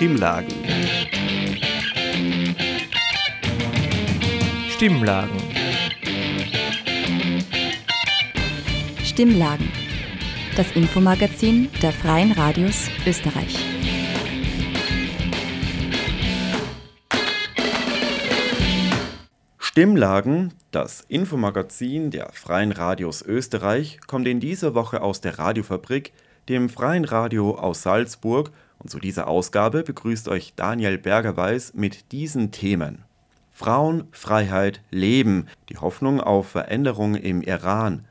Stimmlagen. Stimmlagen. Stimmlagen. Das Infomagazin der Freien Radios Österreich. Stimmlagen, das Infomagazin der Freien Radios Österreich, kommt in dieser Woche aus der Radiofabrik, dem Freien Radio aus Salzburg, und zu dieser Ausgabe begrüßt euch Daniel Bergerweis mit diesen Themen. Frauen, Freiheit, Leben, die Hoffnung auf Veränderung im Iran.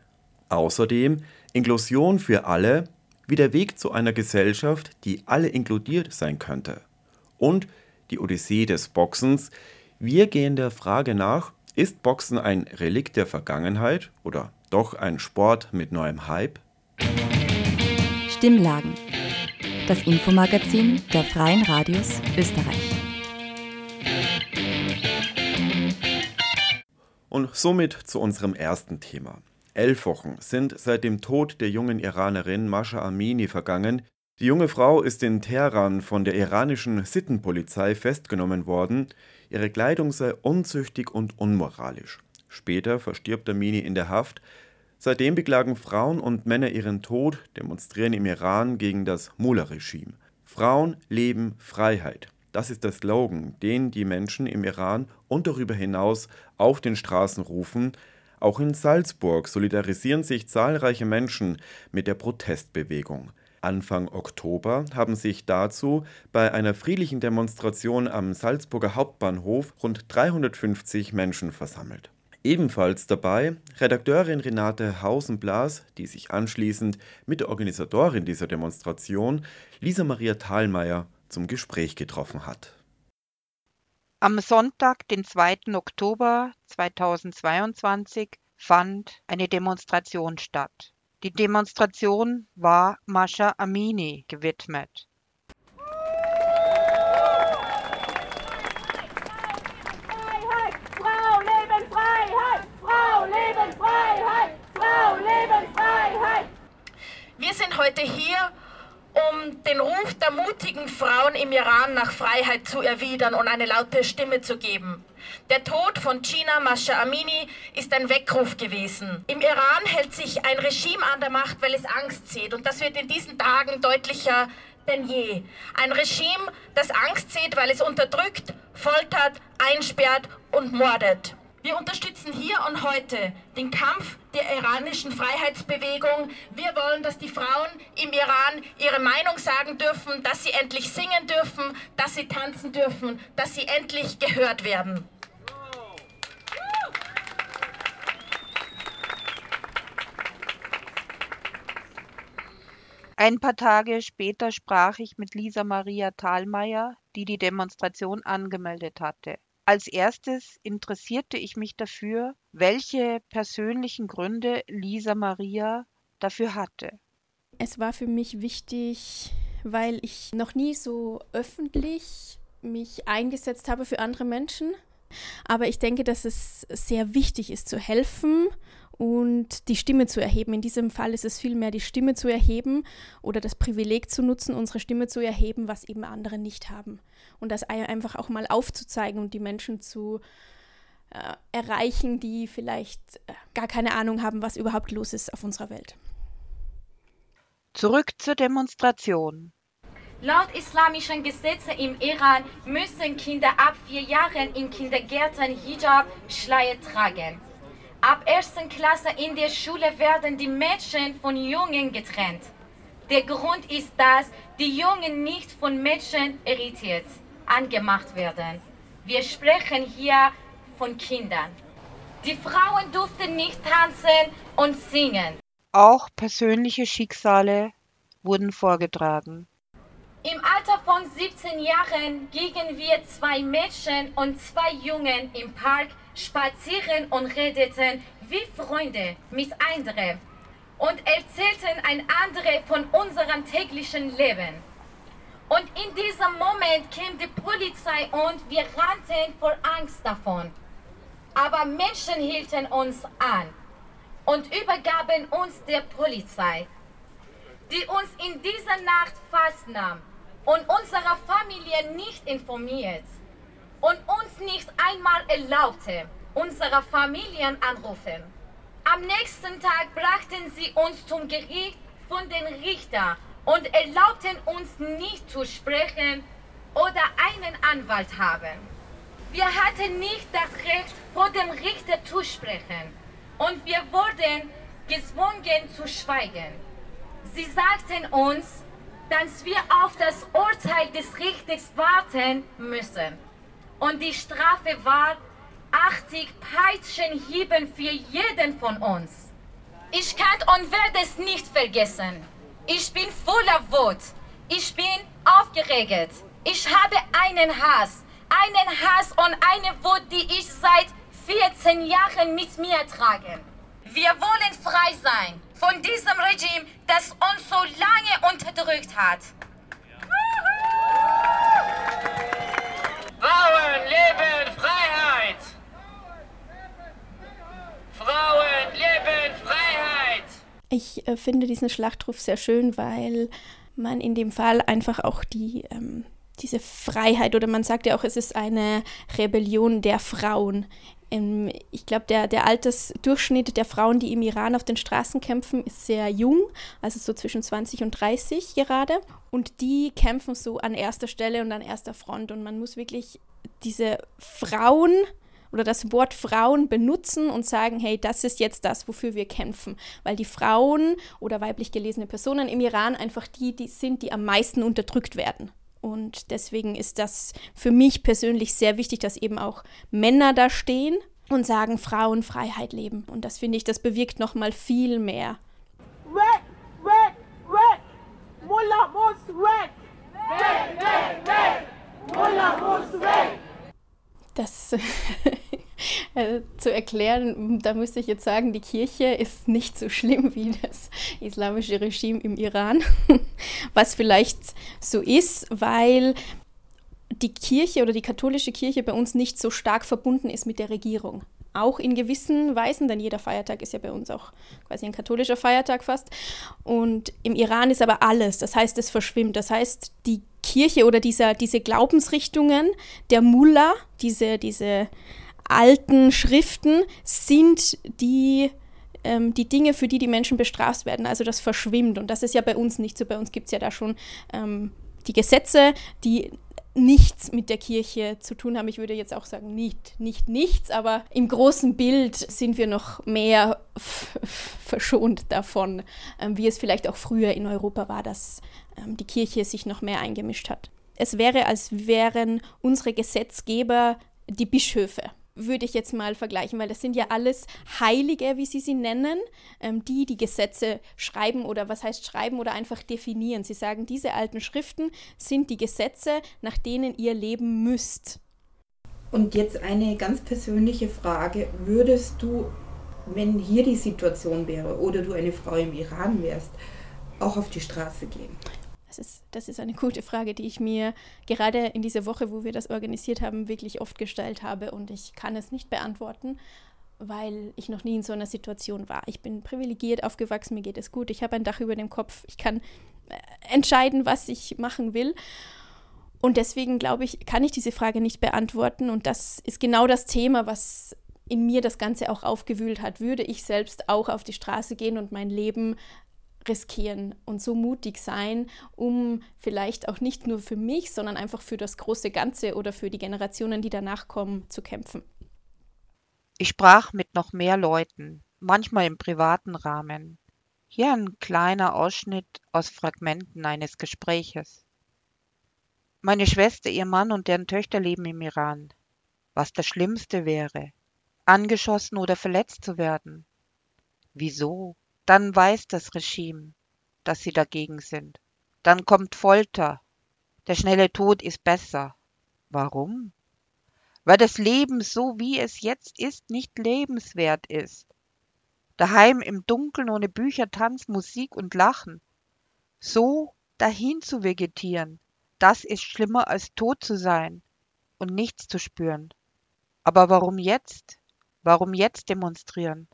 Außerdem Inklusion für alle, wie der Weg zu einer Gesellschaft, die alle inkludiert sein könnte. Und die Odyssee des Boxens, wir gehen der Frage nach, ist Boxen ein Relikt der Vergangenheit oder doch ein Sport mit neuem Hype? Stimmlagen. Das Infomagazin der Freien Radios Österreich. Und somit zu unserem ersten Thema. Elf Wochen sind seit dem Tod der jungen Iranerin Masha Amini vergangen, die junge Frau ist in Teheran von der iranischen Sittenpolizei festgenommen worden. Ihre Kleidung sei unzüchtig und unmoralisch. Später verstirbt Amini in der Haft. Seitdem beklagen Frauen und Männer ihren Tod, demonstrieren im Iran gegen das Mullah-Regime. Frauen, Leben, Freiheit. Das ist der Slogan, den die Menschen im Iran und darüber hinaus auf den Straßen rufen. Auch in Salzburg solidarisieren sich zahlreiche Menschen mit der Protestbewegung. Anfang Oktober haben sich dazu bei einer friedlichen Demonstration am Salzburger Hauptbahnhof rund 350 Menschen versammelt. Ebenfalls dabei Redakteurin Renate Hausenblas, die sich anschließend mit der Organisatorin dieser Demonstration, Lisa Maria Thalmeier, zum Gespräch getroffen hat. Am Sonntag, den 2. Oktober 2022, fand eine Demonstration statt. Die Demonstration war Mascha Amini gewidmet. Freiheit! Frau leben Freiheit! Frau leben Freiheit! Frau leben Freiheit! Wir sind heute hier, um den Ruf der mutigen Frauen im Iran nach Freiheit zu erwidern und eine laute Stimme zu geben. Der Tod von China Masha Amini ist ein Weckruf gewesen. Im Iran hält sich ein Regime an der Macht, weil es Angst sieht. Und das wird in diesen Tagen deutlicher denn je. Ein Regime, das Angst sieht, weil es unterdrückt, foltert, einsperrt und mordet. Wir unterstützen hier und heute den Kampf der iranischen Freiheitsbewegung. Wir wollen, dass die Frauen im Iran ihre Meinung sagen dürfen, dass sie endlich singen dürfen, dass sie tanzen dürfen, dass sie endlich gehört werden. Ein paar Tage später sprach ich mit Lisa Maria Thalmeier, die die Demonstration angemeldet hatte. Als erstes interessierte ich mich dafür, welche persönlichen Gründe Lisa Maria dafür hatte. Es war für mich wichtig, weil ich noch nie so öffentlich mich eingesetzt habe für andere Menschen. Aber ich denke, dass es sehr wichtig ist zu helfen und die Stimme zu erheben. In diesem Fall ist es vielmehr die Stimme zu erheben oder das Privileg zu nutzen, unsere Stimme zu erheben, was eben andere nicht haben. Und das einfach auch mal aufzuzeigen und die Menschen zu äh, erreichen, die vielleicht äh, gar keine Ahnung haben, was überhaupt los ist auf unserer Welt. Zurück zur Demonstration. Laut islamischen Gesetzen im Iran müssen Kinder ab vier Jahren in Kindergärten Hijab, Schleier tragen. Ab ersten Klasse in der Schule werden die Mädchen von Jungen getrennt. Der Grund ist, dass die Jungen nicht von Mädchen irritiert angemacht werden. Wir sprechen hier von Kindern. Die Frauen durften nicht tanzen und singen. Auch persönliche Schicksale wurden vorgetragen. Im Alter von 17 Jahren gingen wir zwei Mädchen und zwei Jungen im Park spazieren und redeten wie Freunde miteinander und erzählten einander von unserem täglichen Leben. Und in diesem Moment kam die Polizei und wir rannten vor Angst davon. Aber Menschen hielten uns an und übergaben uns der Polizei, die uns in dieser Nacht festnahm und unsere Familie nicht informiert und uns nicht einmal erlaubte, unsere Familien anrufen. Am nächsten Tag brachten sie uns zum Gericht von den Richter und erlaubten uns nicht zu sprechen oder einen Anwalt haben. Wir hatten nicht das Recht, vor dem Richter zu sprechen und wir wurden gezwungen zu schweigen. Sie sagten uns, dass wir auf das Urteil des Richters warten müssen. Und die Strafe war 80 Peitschenhieben für jeden von uns. Ich kann und werde es nicht vergessen. Ich bin voller Wut. Ich bin aufgeregt. Ich habe einen Hass. Einen Hass und eine Wut, die ich seit 14 Jahren mit mir trage. Wir wollen frei sein von diesem Regime, das uns so lange unterdrückt hat. Frauen leben Freiheit! Frauen leben Freiheit! Ich äh, finde diesen Schlachtruf sehr schön, weil man in dem Fall einfach auch die, ähm, diese Freiheit oder man sagt ja auch, es ist eine Rebellion der Frauen. Ähm, ich glaube, der, der Altersdurchschnitt der Frauen, die im Iran auf den Straßen kämpfen, ist sehr jung, also so zwischen 20 und 30 gerade. Und die kämpfen so an erster Stelle und an erster Front. Und man muss wirklich diese Frauen oder das Wort Frauen benutzen und sagen, hey, das ist jetzt das, wofür wir kämpfen. Weil die Frauen oder weiblich gelesene Personen im Iran einfach die, die sind, die am meisten unterdrückt werden. Und deswegen ist das für mich persönlich sehr wichtig, dass eben auch Männer da stehen und sagen, Frauen Freiheit leben. Und das finde ich, das bewirkt nochmal viel mehr. Weg, weg, weg! Mullah muss weg! Weg, weg, weg! Mullah muss weg! Das äh, zu erklären, da müsste ich jetzt sagen, die Kirche ist nicht so schlimm wie das islamische Regime im Iran, was vielleicht so ist, weil die Kirche oder die katholische Kirche bei uns nicht so stark verbunden ist mit der Regierung. Auch in gewissen Weisen, denn jeder Feiertag ist ja bei uns auch quasi ein katholischer Feiertag fast. Und im Iran ist aber alles, das heißt, es verschwimmt. Das heißt, die Kirche oder dieser, diese Glaubensrichtungen der Mullah, diese, diese alten Schriften, sind die, ähm, die Dinge, für die die Menschen bestraft werden. Also das verschwimmt. Und das ist ja bei uns nicht so. Bei uns gibt es ja da schon ähm, die Gesetze, die nichts mit der Kirche zu tun haben. Ich würde jetzt auch sagen, nicht, nicht nichts, aber im großen Bild sind wir noch mehr verschont davon, ähm, wie es vielleicht auch früher in Europa war, dass ähm, die Kirche sich noch mehr eingemischt hat. Es wäre, als wären unsere Gesetzgeber die Bischöfe würde ich jetzt mal vergleichen, weil das sind ja alles Heilige, wie sie sie nennen, ähm, die die Gesetze schreiben oder was heißt schreiben oder einfach definieren. Sie sagen, diese alten Schriften sind die Gesetze, nach denen ihr leben müsst. Und jetzt eine ganz persönliche Frage. Würdest du, wenn hier die Situation wäre oder du eine Frau im Iran wärst, auch auf die Straße gehen? Das ist, das ist eine gute Frage, die ich mir gerade in dieser Woche, wo wir das organisiert haben, wirklich oft gestellt habe und ich kann es nicht beantworten, weil ich noch nie in so einer Situation war. Ich bin privilegiert aufgewachsen, mir geht es gut, ich habe ein Dach über dem Kopf, ich kann äh, entscheiden, was ich machen will. Und deswegen glaube ich, kann ich diese Frage nicht beantworten. Und das ist genau das Thema, was in mir das Ganze auch aufgewühlt hat. Würde ich selbst auch auf die Straße gehen und mein Leben riskieren und so mutig sein, um vielleicht auch nicht nur für mich, sondern einfach für das große Ganze oder für die Generationen, die danach kommen, zu kämpfen. Ich sprach mit noch mehr Leuten, manchmal im privaten Rahmen. Hier ein kleiner Ausschnitt aus Fragmenten eines Gespräches. Meine Schwester, ihr Mann und deren Töchter leben im Iran. Was das Schlimmste wäre, angeschossen oder verletzt zu werden. Wieso? Dann weiß das Regime, dass sie dagegen sind. Dann kommt Folter. Der schnelle Tod ist besser. Warum? Weil das Leben so wie es jetzt ist nicht lebenswert ist. Daheim im Dunkeln ohne Bücher, Tanz, Musik und Lachen. So dahin zu vegetieren, das ist schlimmer als tot zu sein und nichts zu spüren. Aber warum jetzt? Warum jetzt demonstrieren?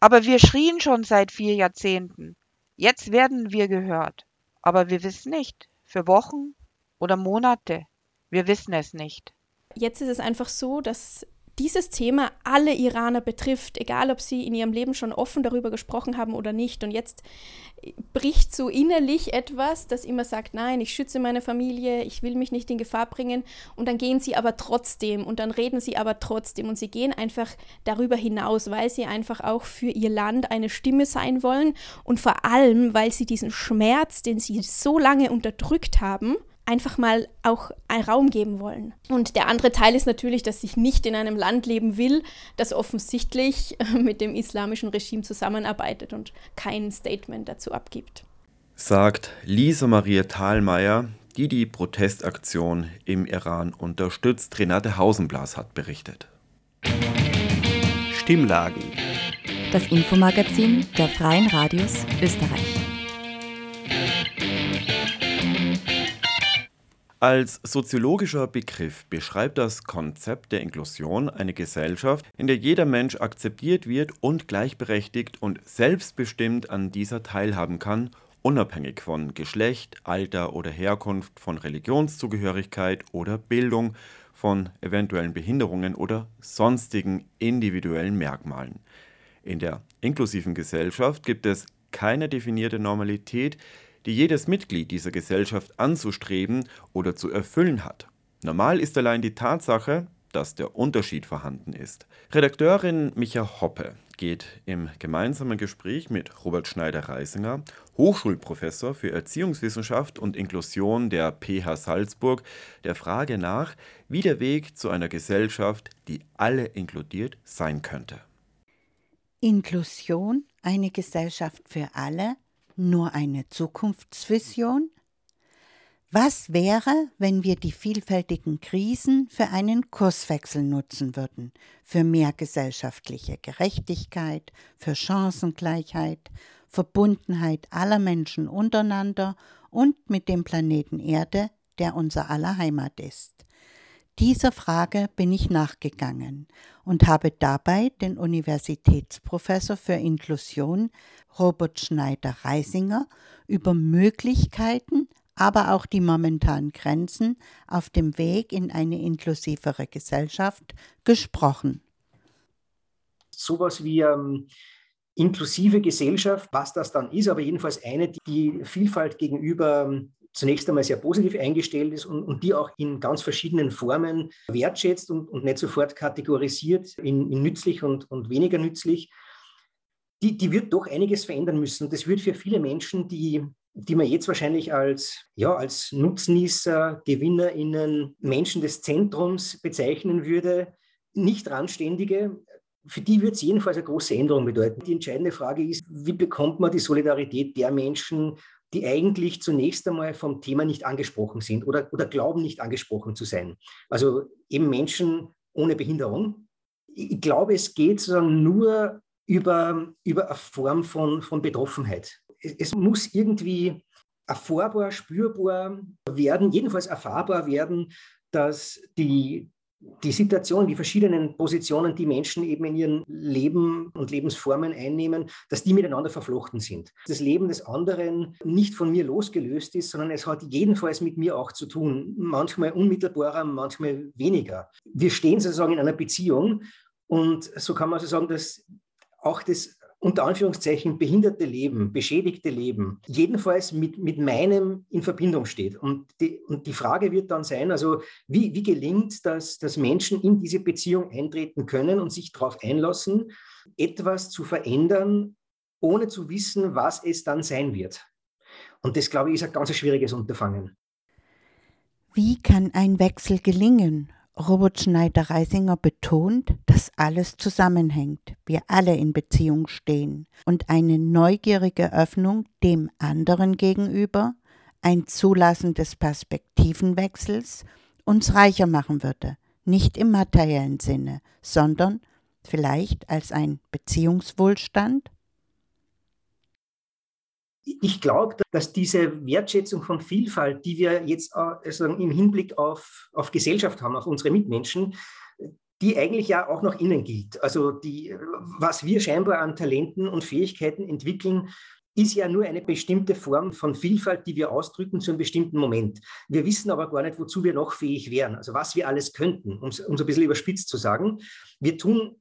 Aber wir schrien schon seit vier Jahrzehnten. Jetzt werden wir gehört. Aber wir wissen nicht, Für Wochen oder Monate? Wir wissen es nicht. Jetzt ist es einfach so, dass dieses Thema alle Iraner betrifft, egal ob sie in ihrem Leben schon offen darüber gesprochen haben oder nicht. Und jetzt bricht so innerlich etwas, das immer sagt, nein, ich schütze meine Familie, ich will mich nicht in Gefahr bringen. Und dann gehen sie aber trotzdem und dann reden sie aber trotzdem und sie gehen einfach darüber hinaus, weil sie einfach auch für ihr Land eine Stimme sein wollen und vor allem, weil sie diesen Schmerz, den sie so lange unterdrückt haben, einfach mal auch einen Raum geben wollen. Und der andere Teil ist natürlich, dass ich nicht in einem Land leben will, das offensichtlich mit dem islamischen Regime zusammenarbeitet und kein Statement dazu abgibt. Sagt Lisa Maria Thalmeier, die die Protestaktion im Iran unterstützt. Renate Hausenblas hat berichtet. Stimmlagen. Das Infomagazin der Freien Radios Österreich. Als soziologischer Begriff beschreibt das Konzept der Inklusion eine Gesellschaft, in der jeder Mensch akzeptiert wird und gleichberechtigt und selbstbestimmt an dieser teilhaben kann, unabhängig von Geschlecht, Alter oder Herkunft, von Religionszugehörigkeit oder Bildung, von eventuellen Behinderungen oder sonstigen individuellen Merkmalen. In der inklusiven Gesellschaft gibt es keine definierte Normalität, die jedes Mitglied dieser Gesellschaft anzustreben oder zu erfüllen hat. Normal ist allein die Tatsache, dass der Unterschied vorhanden ist. Redakteurin Micha Hoppe geht im gemeinsamen Gespräch mit Robert Schneider-Reisinger, Hochschulprofessor für Erziehungswissenschaft und Inklusion der PH Salzburg, der Frage nach, wie der Weg zu einer Gesellschaft, die alle inkludiert, sein könnte. Inklusion, eine Gesellschaft für alle, nur eine Zukunftsvision? Was wäre, wenn wir die vielfältigen Krisen für einen Kurswechsel nutzen würden, für mehr gesellschaftliche Gerechtigkeit, für Chancengleichheit, Verbundenheit aller Menschen untereinander und mit dem Planeten Erde, der unser aller Heimat ist? Dieser Frage bin ich nachgegangen und habe dabei den Universitätsprofessor für Inklusion Robert Schneider-Reisinger über Möglichkeiten, aber auch die momentanen Grenzen auf dem Weg in eine inklusivere Gesellschaft gesprochen. Sowas wie ähm, inklusive Gesellschaft, was das dann ist, aber jedenfalls eine, die Vielfalt gegenüber ähm, zunächst einmal sehr positiv eingestellt ist und, und die auch in ganz verschiedenen Formen wertschätzt und, und nicht sofort kategorisiert in, in nützlich und, und weniger nützlich, die, die wird doch einiges verändern müssen. Und das wird für viele Menschen, die, die man jetzt wahrscheinlich als, ja, als Nutznießer, GewinnerInnen, Menschen des Zentrums bezeichnen würde, nicht randständige, für die wird es jedenfalls eine große Änderung bedeuten. Die entscheidende Frage ist, wie bekommt man die Solidarität der Menschen, die eigentlich zunächst einmal vom Thema nicht angesprochen sind oder, oder glauben, nicht angesprochen zu sein. Also eben Menschen ohne Behinderung. Ich glaube, es geht sozusagen nur über, über eine Form von, von Betroffenheit. Es, es muss irgendwie erfahrbar, spürbar werden, jedenfalls erfahrbar werden, dass die, die Situation, die verschiedenen Positionen, die Menschen eben in ihrem Leben und Lebensformen einnehmen, dass die miteinander verflochten sind. Das Leben des anderen nicht von mir losgelöst ist, sondern es hat jedenfalls mit mir auch zu tun. Manchmal unmittelbarer, manchmal weniger. Wir stehen sozusagen in einer Beziehung und so kann man so sagen, dass auch das unter Anführungszeichen behinderte Leben, beschädigte Leben, jedenfalls mit, mit meinem in Verbindung steht. Und die, und die Frage wird dann sein, also wie, wie gelingt das, dass Menschen in diese Beziehung eintreten können und sich darauf einlassen, etwas zu verändern, ohne zu wissen, was es dann sein wird. Und das, glaube ich, ist ein ganz schwieriges Unterfangen. Wie kann ein Wechsel gelingen? Robert Schneider-Reisinger betont, dass alles zusammenhängt, wir alle in Beziehung stehen und eine neugierige Öffnung dem anderen gegenüber, ein Zulassen des Perspektivenwechsels uns reicher machen würde, nicht im materiellen Sinne, sondern vielleicht als ein Beziehungswohlstand? Ich glaube, dass diese Wertschätzung von Vielfalt, die wir jetzt also im Hinblick auf, auf Gesellschaft haben, auf unsere Mitmenschen, die eigentlich ja auch nach innen gilt. Also die, was wir scheinbar an Talenten und Fähigkeiten entwickeln, ist ja nur eine bestimmte Form von Vielfalt, die wir ausdrücken zu einem bestimmten Moment. Wir wissen aber gar nicht, wozu wir noch fähig wären, also was wir alles könnten, um es ein bisschen überspitzt zu sagen. Wir tun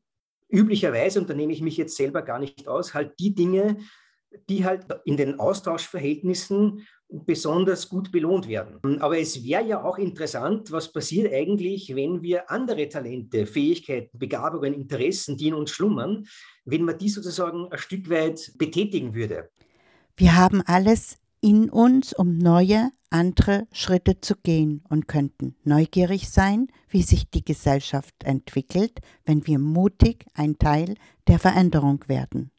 üblicherweise, und da nehme ich mich jetzt selber gar nicht aus, halt die Dinge, die halt in den Austauschverhältnissen besonders gut belohnt werden. Aber es wäre ja auch interessant, was passiert eigentlich, wenn wir andere Talente, Fähigkeiten, Begabungen, Interessen, die in uns schlummern, wenn man die sozusagen ein Stück weit betätigen würde. Wir haben alles in uns, um neue, andere Schritte zu gehen und könnten neugierig sein, wie sich die Gesellschaft entwickelt, wenn wir mutig ein Teil der Veränderung werden.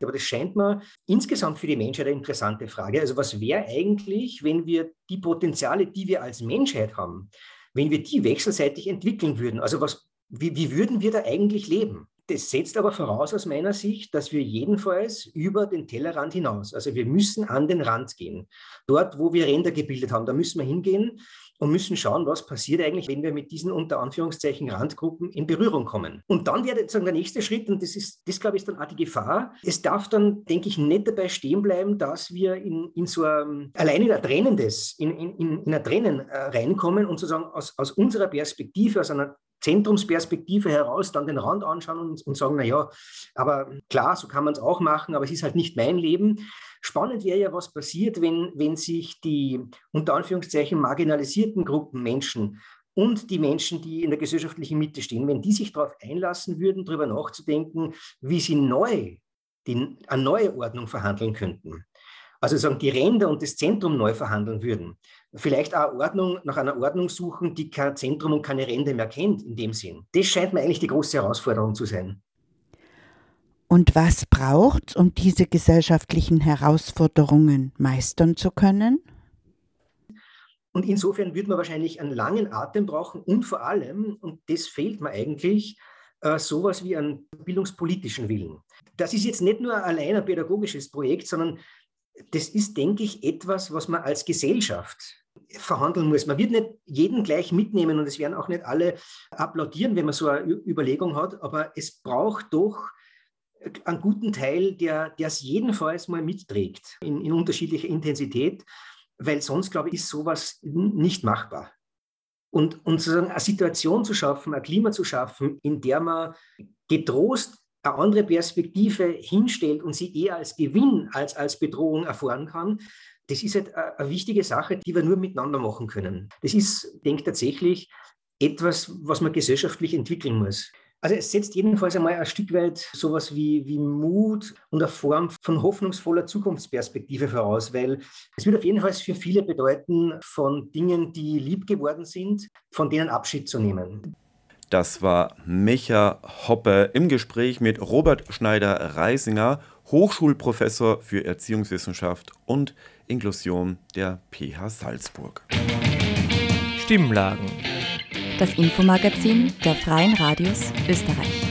Aber das scheint mir insgesamt für die Menschheit eine interessante Frage. Also was wäre eigentlich, wenn wir die Potenziale, die wir als Menschheit haben, wenn wir die wechselseitig entwickeln würden? Also was, wie, wie würden wir da eigentlich leben? Das setzt aber voraus aus meiner Sicht, dass wir jedenfalls über den Tellerrand hinaus, also wir müssen an den Rand gehen. Dort, wo wir Ränder gebildet haben, da müssen wir hingehen und müssen schauen, was passiert eigentlich, wenn wir mit diesen unter Anführungszeichen Randgruppen in Berührung kommen. Und dann wäre sozusagen der nächste Schritt, und das ist, das glaube ich, ist dann auch die Gefahr. Es darf dann, denke ich, nicht dabei stehen bleiben, dass wir in, in so ein, allein in ein Trennendes, in, in, in ein Trennen äh, reinkommen und sozusagen aus, aus unserer Perspektive, aus einer Zentrumsperspektive heraus dann den Rand anschauen und, und sagen, naja, aber klar, so kann man es auch machen, aber es ist halt nicht mein Leben. Spannend wäre ja, was passiert, wenn, wenn sich die unter Anführungszeichen marginalisierten Gruppen Menschen und die Menschen, die in der gesellschaftlichen Mitte stehen, wenn die sich darauf einlassen würden, darüber nachzudenken, wie sie neu die, eine neue Ordnung verhandeln könnten. Also sagen, die Ränder und das Zentrum neu verhandeln würden. Vielleicht auch Ordnung, nach einer Ordnung suchen, die kein Zentrum und keine Ränder mehr kennt in dem Sinn. Das scheint mir eigentlich die große Herausforderung zu sein. Und was braucht es, um diese gesellschaftlichen Herausforderungen meistern zu können? Und insofern würde man wahrscheinlich einen langen Atem brauchen und vor allem, und das fehlt mir eigentlich, äh, sowas wie einen bildungspolitischen Willen. Das ist jetzt nicht nur allein ein pädagogisches Projekt, sondern das ist, denke ich, etwas, was man als Gesellschaft verhandeln muss. Man wird nicht jeden gleich mitnehmen und es werden auch nicht alle applaudieren, wenn man so eine Überlegung hat, aber es braucht doch einen guten Teil, der es jedenfalls mal mitträgt in, in unterschiedlicher Intensität, weil sonst, glaube ich, ist sowas nicht machbar. Und, und sozusagen eine Situation zu schaffen, ein Klima zu schaffen, in der man getrost eine andere Perspektive hinstellt und sie eher als Gewinn als als Bedrohung erfahren kann, das ist halt eine wichtige Sache, die wir nur miteinander machen können. Das ist, denke ich, tatsächlich etwas, was man gesellschaftlich entwickeln muss. Also es setzt jedenfalls einmal ein Stück weit sowas wie, wie Mut und eine Form von hoffnungsvoller Zukunftsperspektive voraus, weil es wird auf jeden Fall für viele bedeuten, von Dingen, die lieb geworden sind, von denen Abschied zu nehmen. Das war Micha Hoppe im Gespräch mit Robert Schneider-Reisinger, Hochschulprofessor für Erziehungswissenschaft und Inklusion der PH Salzburg. Stimmlagen das Infomagazin der Freien Radios Österreich.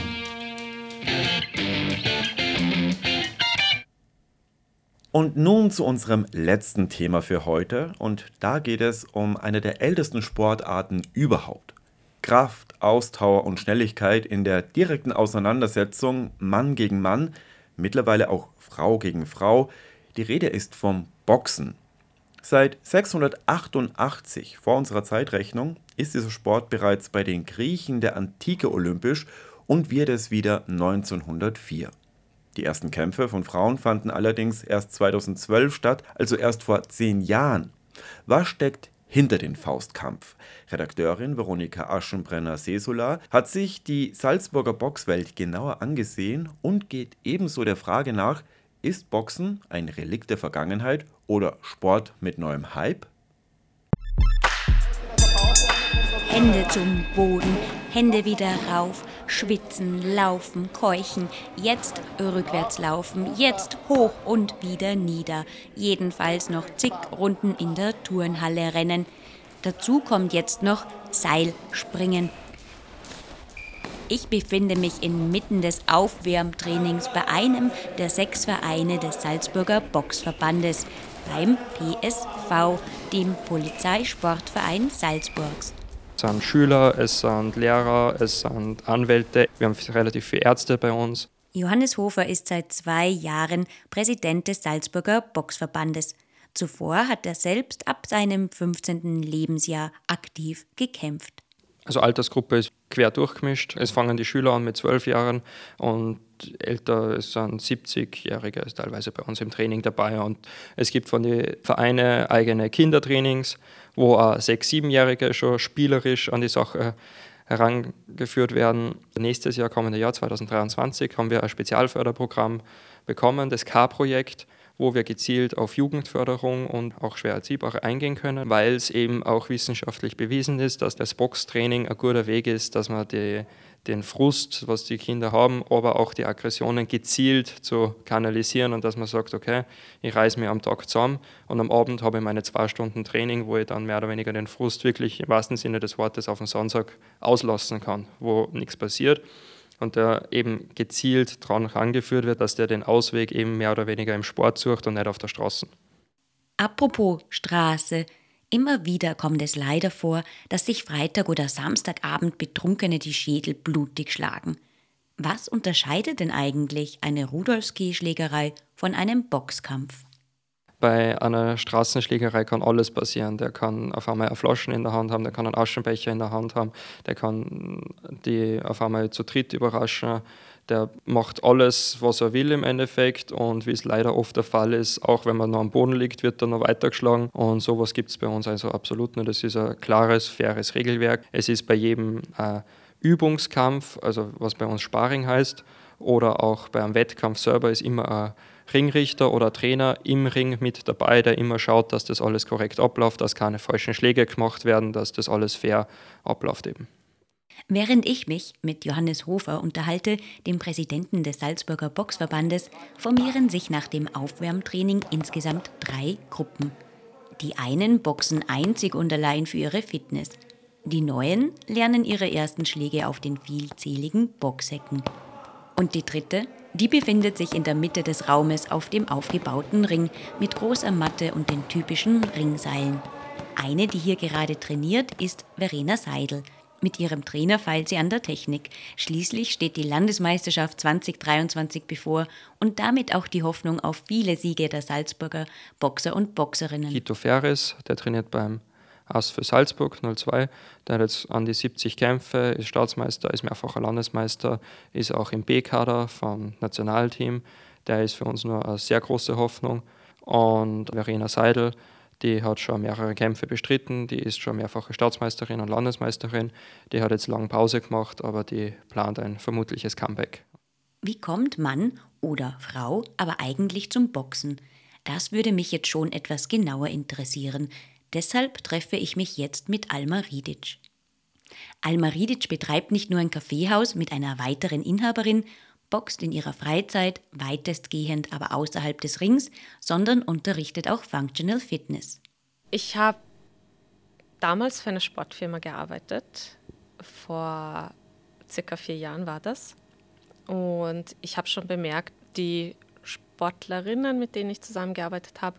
Und nun zu unserem letzten Thema für heute. Und da geht es um eine der ältesten Sportarten überhaupt. Kraft, Ausdauer und Schnelligkeit in der direkten Auseinandersetzung Mann gegen Mann, mittlerweile auch Frau gegen Frau. Die Rede ist vom Boxen. Seit 688 vor unserer Zeitrechnung ist dieser Sport bereits bei den Griechen der Antike olympisch und wird es wieder 1904. Die ersten Kämpfe von Frauen fanden allerdings erst 2012 statt, also erst vor zehn Jahren. Was steckt hinter den Faustkampf? Redakteurin Veronika Aschenbrenner-Sesula hat sich die Salzburger Boxwelt genauer angesehen und geht ebenso der Frage nach, ist Boxen ein Relikt der Vergangenheit oder Sport mit neuem Hype? Hände zum Boden, Hände wieder rauf, schwitzen, laufen, keuchen, jetzt rückwärts laufen, jetzt hoch und wieder nieder, jedenfalls noch zig Runden in der Turnhalle rennen. Dazu kommt jetzt noch Seilspringen. Ich befinde mich inmitten des Aufwärmtrainings bei einem der sechs Vereine des Salzburger Boxverbandes, beim PSV, dem Polizeisportverein Salzburgs. Es sind Schüler, es sind Lehrer, es sind Anwälte, wir haben relativ viele Ärzte bei uns. Johannes Hofer ist seit zwei Jahren Präsident des Salzburger Boxverbandes. Zuvor hat er selbst ab seinem 15. Lebensjahr aktiv gekämpft. Also Altersgruppe ist quer durchgemischt. Es fangen die Schüler an mit zwölf Jahren und älter sind 70-Jährige teilweise bei uns im Training dabei. Und es gibt von den Vereinen eigene Kindertrainings, wo auch sechs-, siebenjährige schon spielerisch an die Sache herangeführt werden. Nächstes Jahr, kommende Jahr 2023, haben wir ein Spezialförderprogramm bekommen, das K-Projekt wo wir gezielt auf Jugendförderung und auch schwer erziehbare eingehen können, weil es eben auch wissenschaftlich bewiesen ist, dass das Boxtraining ein guter Weg ist, dass man die, den Frust, was die Kinder haben, aber auch die Aggressionen gezielt zu kanalisieren und dass man sagt, okay, ich reiße mir am Tag zusammen und am Abend habe ich meine zwei Stunden Training, wo ich dann mehr oder weniger den Frust wirklich im wahrsten Sinne des Wortes auf den Sonntag auslassen kann, wo nichts passiert und der eben gezielt daran angeführt wird, dass der den Ausweg eben mehr oder weniger im Sport sucht und nicht auf der Straße. Apropos Straße. Immer wieder kommt es leider vor, dass sich Freitag oder Samstagabend Betrunkene die Schädel blutig schlagen. Was unterscheidet denn eigentlich eine Rudolfski-Schlägerei von einem Boxkampf? Bei einer Straßenschlägerei kann alles passieren. Der kann auf einmal eine Flaschen in der Hand haben, der kann einen Aschenbecher in der Hand haben, der kann die auf einmal zu dritt überraschen. Der macht alles, was er will im Endeffekt und wie es leider oft der Fall ist, auch wenn man noch am Boden liegt, wird er noch weitergeschlagen und sowas gibt es bei uns also absolut nicht. Das ist ein klares, faires Regelwerk. Es ist bei jedem ein Übungskampf, also was bei uns Sparring heißt, oder auch beim Wettkampf selber ist immer ein Ringrichter oder Trainer im Ring mit dabei, der immer schaut, dass das alles korrekt abläuft, dass keine falschen Schläge gemacht werden, dass das alles fair abläuft eben. Während ich mich mit Johannes Hofer unterhalte, dem Präsidenten des Salzburger Boxverbandes, formieren sich nach dem Aufwärmtraining insgesamt drei Gruppen. Die einen boxen einzig und allein für ihre Fitness. Die neuen lernen ihre ersten Schläge auf den vielzähligen Boxhecken. Und die dritte die befindet sich in der Mitte des Raumes auf dem aufgebauten Ring mit großer Matte und den typischen Ringseilen. Eine, die hier gerade trainiert, ist Verena Seidel. Mit ihrem Trainer feilt sie an der Technik. Schließlich steht die Landesmeisterschaft 2023 bevor und damit auch die Hoffnung auf viele Siege der Salzburger Boxer und Boxerinnen. Hito Ferres, der trainiert beim aus für Salzburg 02. Der hat jetzt an die 70 Kämpfe, ist Staatsmeister, ist mehrfacher Landesmeister, ist auch im B-Kader vom Nationalteam. Der ist für uns nur eine sehr große Hoffnung. Und Verena Seidel, die hat schon mehrere Kämpfe bestritten, die ist schon mehrfache Staatsmeisterin und Landesmeisterin. Die hat jetzt lange Pause gemacht, aber die plant ein vermutliches Comeback. Wie kommt Mann oder Frau aber eigentlich zum Boxen? Das würde mich jetzt schon etwas genauer interessieren. Deshalb treffe ich mich jetzt mit Alma Ridic. Alma Ridic betreibt nicht nur ein Kaffeehaus mit einer weiteren Inhaberin, boxt in ihrer Freizeit weitestgehend aber außerhalb des Rings, sondern unterrichtet auch Functional Fitness. Ich habe damals für eine Sportfirma gearbeitet. Vor circa vier Jahren war das. Und ich habe schon bemerkt, die Sportlerinnen, mit denen ich zusammengearbeitet habe,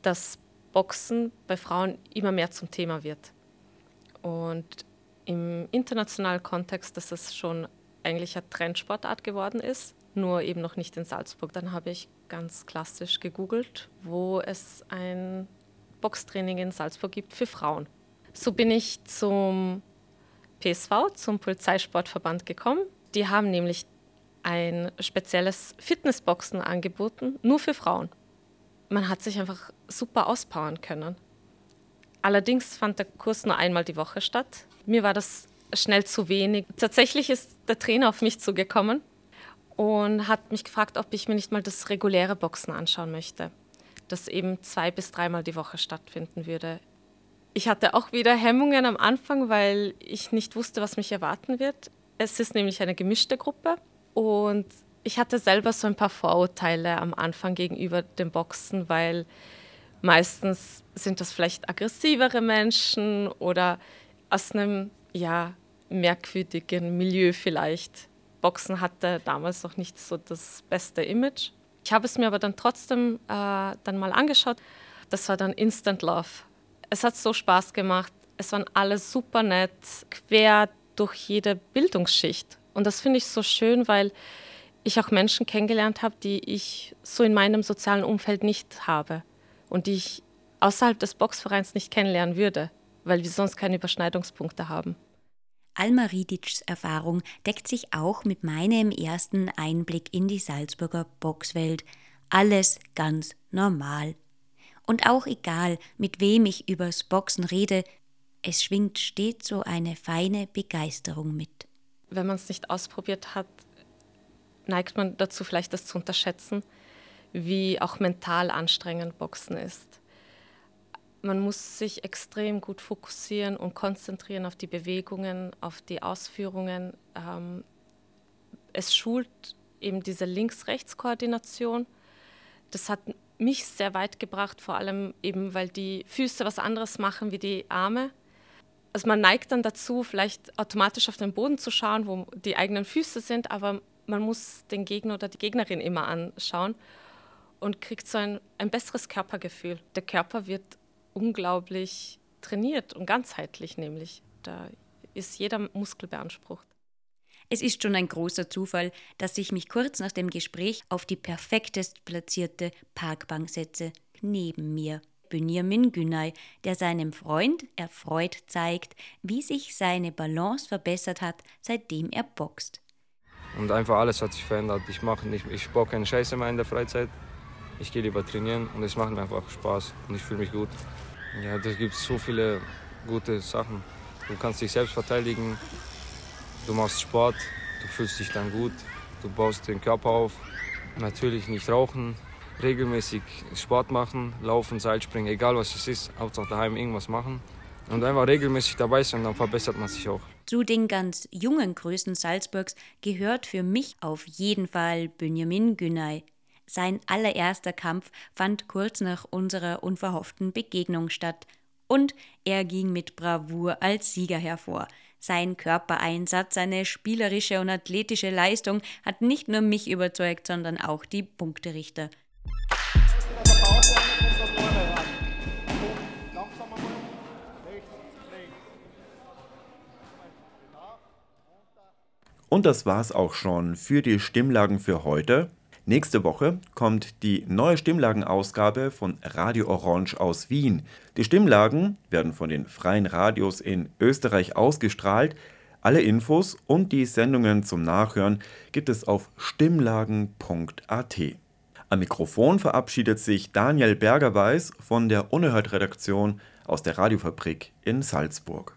dass Boxen bei Frauen immer mehr zum Thema wird. Und im internationalen Kontext, dass es schon eigentlich eine Trendsportart geworden ist, nur eben noch nicht in Salzburg. Dann habe ich ganz klassisch gegoogelt, wo es ein Boxtraining in Salzburg gibt für Frauen. So bin ich zum PSV, zum Polizeisportverband gekommen. Die haben nämlich ein spezielles Fitnessboxen angeboten, nur für Frauen man hat sich einfach super auspowern können. Allerdings fand der Kurs nur einmal die Woche statt. Mir war das schnell zu wenig. Tatsächlich ist der Trainer auf mich zugekommen und hat mich gefragt, ob ich mir nicht mal das reguläre Boxen anschauen möchte, das eben zwei bis dreimal die Woche stattfinden würde. Ich hatte auch wieder Hemmungen am Anfang, weil ich nicht wusste, was mich erwarten wird. Es ist nämlich eine gemischte Gruppe und ich hatte selber so ein paar Vorurteile am Anfang gegenüber dem Boxen, weil meistens sind das vielleicht aggressivere Menschen oder aus einem ja, merkwürdigen Milieu vielleicht. Boxen hatte damals noch nicht so das beste Image. Ich habe es mir aber dann trotzdem äh, dann mal angeschaut. Das war dann Instant Love. Es hat so Spaß gemacht. Es waren alle super nett, quer durch jede Bildungsschicht. Und das finde ich so schön, weil ich auch Menschen kennengelernt habe, die ich so in meinem sozialen Umfeld nicht habe und die ich außerhalb des Boxvereins nicht kennenlernen würde, weil wir sonst keine Überschneidungspunkte haben. Alma Ridics Erfahrung deckt sich auch mit meinem ersten Einblick in die Salzburger Boxwelt. Alles ganz normal. Und auch egal, mit wem ich übers Boxen rede, es schwingt stets so eine feine Begeisterung mit. Wenn man es nicht ausprobiert hat, neigt man dazu, vielleicht das zu unterschätzen, wie auch mental anstrengend Boxen ist man muss sich extrem gut fokussieren und konzentrieren auf die Bewegungen, auf die Ausführungen. Ähm, es schult eben diese Links-Rechts-Koordination. Das hat mich sehr weit gebracht, vor allem eben, weil die Füße was anderes machen wie die Arme. Also man neigt dann dazu, vielleicht automatisch auf den Boden zu schauen, wo die eigenen Füße sind, aber man muss den Gegner oder die Gegnerin immer anschauen und kriegt so ein, ein besseres Körpergefühl. Der Körper wird unglaublich trainiert und ganzheitlich nämlich. Da ist jeder Muskel beansprucht. Es ist schon ein großer Zufall, dass ich mich kurz nach dem Gespräch auf die perfektest platzierte Parkbank setze, neben mir. Benjamin Günay, der seinem Freund erfreut zeigt, wie sich seine Balance verbessert hat, seitdem er boxt. Und einfach alles hat sich verändert. Ich mache nicht, ich baue keine Scheiße mehr in der Freizeit. Ich gehe lieber trainieren und es macht mir einfach Spaß und ich fühle mich gut. Ja, da gibt so viele gute Sachen. Du kannst dich selbst verteidigen, du machst Sport, du fühlst dich dann gut, du baust den Körper auf. Natürlich nicht rauchen, regelmäßig Sport machen, laufen, Seilspringen, egal was es ist, Hauptsache daheim irgendwas machen. Und einfach regelmäßig dabei sein, dann verbessert man sich auch. Zu den ganz jungen Größen Salzburgs gehört für mich auf jeden Fall Benjamin Günay. Sein allererster Kampf fand kurz nach unserer unverhofften Begegnung statt, und er ging mit Bravour als Sieger hervor. Sein Körpereinsatz, seine spielerische und athletische Leistung hat nicht nur mich überzeugt, sondern auch die Punkterichter. Und das war's auch schon für die Stimmlagen für heute. Nächste Woche kommt die neue Stimmlagenausgabe von Radio Orange aus Wien. Die Stimmlagen werden von den freien Radios in Österreich ausgestrahlt. Alle Infos und die Sendungen zum Nachhören gibt es auf stimmlagen.at. Am Mikrofon verabschiedet sich Daniel Bergerweis von der Unerhört-Redaktion aus der Radiofabrik in Salzburg.